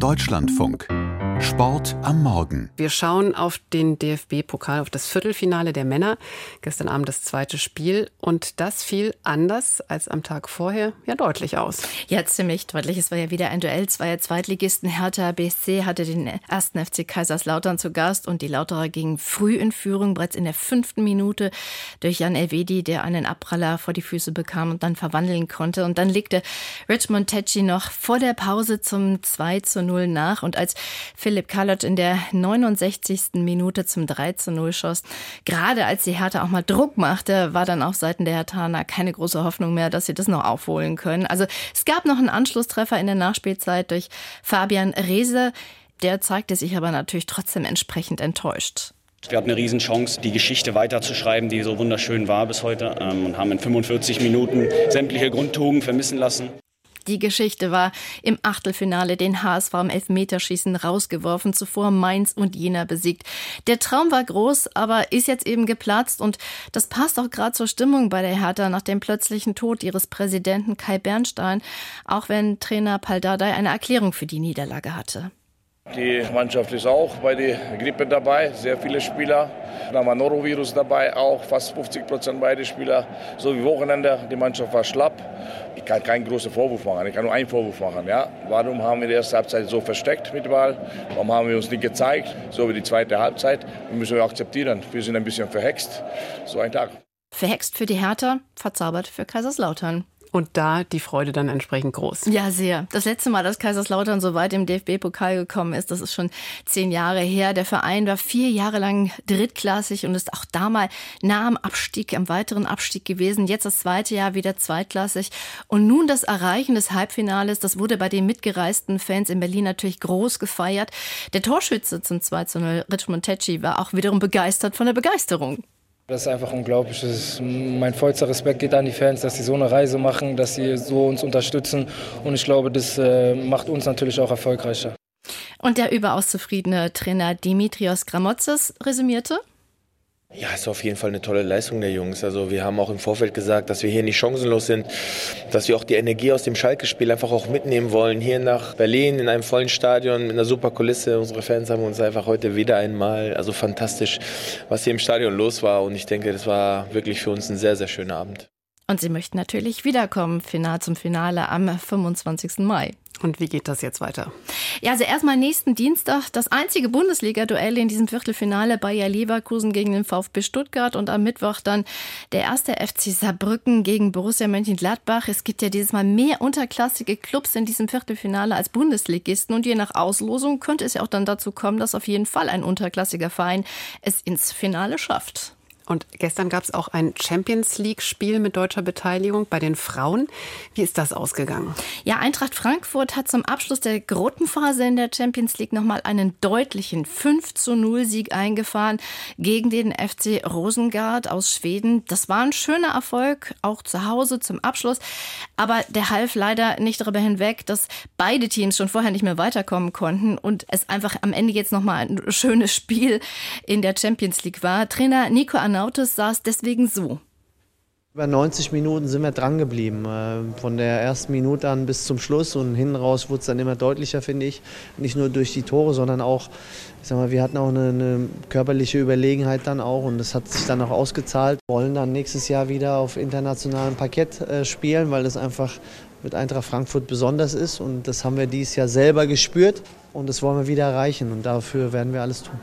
Deutschlandfunk. Sport am Morgen. Wir schauen auf den DFB-Pokal, auf das Viertelfinale der Männer. Gestern Abend das zweite Spiel. Und das fiel anders als am Tag vorher ja deutlich aus. Ja, ziemlich deutlich. Es war ja wieder ein Duell zweier Zweitligisten. Hertha BSC hatte den ersten FC Kaiserslautern zu Gast und die Lauterer gingen früh in Führung, bereits in der fünften Minute durch Jan Elvedi, der einen Abpraller vor die Füße bekam und dann verwandeln konnte. Und dann legte Richmond Tetschi noch vor der Pause zum 2 zu 0 nach. Und als Philipp Kalot in der 69. Minute zum 3 zu 0 schoss. Gerade als die Hertha auch mal Druck machte, war dann auf Seiten der Herthaner keine große Hoffnung mehr, dass sie das noch aufholen können. Also es gab noch einen Anschlusstreffer in der Nachspielzeit durch Fabian Reese. Der zeigte sich aber natürlich trotzdem entsprechend enttäuscht. Wir hatten eine Riesenchance, die Geschichte weiterzuschreiben, die so wunderschön war bis heute ähm, und haben in 45 Minuten sämtliche Grundtugenden vermissen lassen. Die Geschichte war im Achtelfinale den HSV im Elfmeterschießen rausgeworfen, zuvor Mainz und Jena besiegt. Der Traum war groß, aber ist jetzt eben geplatzt und das passt auch gerade zur Stimmung bei der Hertha nach dem plötzlichen Tod ihres Präsidenten Kai Bernstein, auch wenn Trainer Paldadei eine Erklärung für die Niederlage hatte. Die Mannschaft ist auch bei der Grippe dabei, sehr viele Spieler. Dann war Norovirus dabei, auch fast 50 Prozent beide Spieler. So wie Wochenende, die Mannschaft war schlapp. Ich kann keinen großen Vorwurf machen, ich kann nur einen Vorwurf machen. Ja? Warum haben wir die erste Halbzeit so versteckt mit Wahl? Warum haben wir uns nicht gezeigt, so wie die zweite Halbzeit? Das müssen wir akzeptieren. Wir sind ein bisschen verhext. So ein Tag. Verhext für die Hertha, verzaubert für Kaiserslautern. Und da die Freude dann entsprechend groß. Ja, sehr. Das letzte Mal, dass Kaiserslautern so weit im DFB-Pokal gekommen ist, das ist schon zehn Jahre her. Der Verein war vier Jahre lang drittklassig und ist auch da mal nah am Abstieg, am weiteren Abstieg gewesen. Jetzt das zweite Jahr wieder zweitklassig. Und nun das Erreichen des Halbfinales, das wurde bei den mitgereisten Fans in Berlin natürlich groß gefeiert. Der Torschütze zum 2 zu 0, Richmond Tetschi, war auch wiederum begeistert von der Begeisterung. Das ist einfach unglaublich. Ist, mein vollster Respekt geht an die Fans, dass sie so eine Reise machen, dass sie so uns unterstützen. Und ich glaube, das äh, macht uns natürlich auch erfolgreicher. Und der überaus zufriedene Trainer Dimitrios Gramotzes resümierte. Ja, ist auf jeden Fall eine tolle Leistung der Jungs. Also wir haben auch im Vorfeld gesagt, dass wir hier nicht chancenlos sind, dass wir auch die Energie aus dem Schalke-Spiel einfach auch mitnehmen wollen. Hier nach Berlin in einem vollen Stadion mit einer super Kulisse. Unsere Fans haben uns einfach heute wieder einmal, also fantastisch, was hier im Stadion los war. Und ich denke, das war wirklich für uns ein sehr, sehr schöner Abend. Und sie möchten natürlich wiederkommen, final zum Finale am 25. Mai. Und wie geht das jetzt weiter? Ja, also erstmal nächsten Dienstag das einzige Bundesliga-Duell in diesem Viertelfinale Bayer Leverkusen gegen den VfB Stuttgart und am Mittwoch dann der erste FC Saarbrücken gegen Borussia Mönchengladbach. Es gibt ja dieses Mal mehr unterklassige Clubs in diesem Viertelfinale als Bundesligisten und je nach Auslosung könnte es ja auch dann dazu kommen, dass auf jeden Fall ein unterklassiger Verein es ins Finale schafft. Und gestern gab es auch ein Champions League-Spiel mit deutscher Beteiligung bei den Frauen. Wie ist das ausgegangen? Ja, Eintracht Frankfurt hat zum Abschluss der Gruppenphase in der Champions League nochmal einen deutlichen 5 zu 0 Sieg eingefahren gegen den FC Rosengard aus Schweden. Das war ein schöner Erfolg, auch zu Hause zum Abschluss. Aber der half leider nicht darüber hinweg, dass beide Teams schon vorher nicht mehr weiterkommen konnten und es einfach am Ende jetzt nochmal ein schönes Spiel in der Champions League war. Trainer Nico Anna Nautis saß deswegen so. Über 90 Minuten sind wir dran geblieben. Äh, von der ersten Minute an bis zum Schluss und hinten raus wurde es dann immer deutlicher, finde ich. Nicht nur durch die Tore, sondern auch, ich sag mal, wir hatten auch eine, eine, körperliche Überlegenheit dann auch und das hat sich dann auch ausgezahlt. Wir wollen dann nächstes Jahr wieder auf internationalem Parkett äh, spielen, weil das einfach mit Eintracht Frankfurt besonders ist und das haben wir dieses Jahr selber gespürt und das wollen wir wieder erreichen und dafür werden wir alles tun.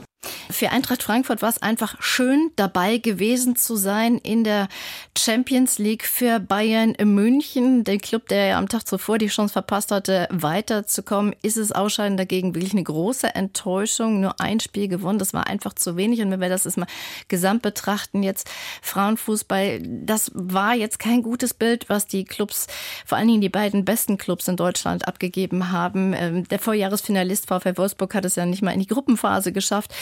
Für Eintracht Frankfurt war es einfach schön, dabei gewesen zu sein in der Champions League für Bayern München. Der Club, der ja am Tag zuvor die Chance verpasst hatte, weiterzukommen, ist es Ausscheiden dagegen wirklich eine große Enttäuschung. Nur ein Spiel gewonnen, das war einfach zu wenig. Und wenn wir das jetzt mal gesamt betrachten, jetzt Frauenfußball, das war jetzt kein gutes Bild, was die Clubs, vor allen Dingen die beiden besten Clubs in Deutschland abgegeben haben. Ähm, der Vorjahresfinalist VfL Wolfsburg hat es ja nicht mal in die Gruppenphase geschafft.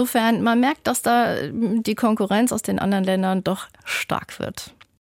Insofern, man merkt, dass da die Konkurrenz aus den anderen Ländern doch stark wird.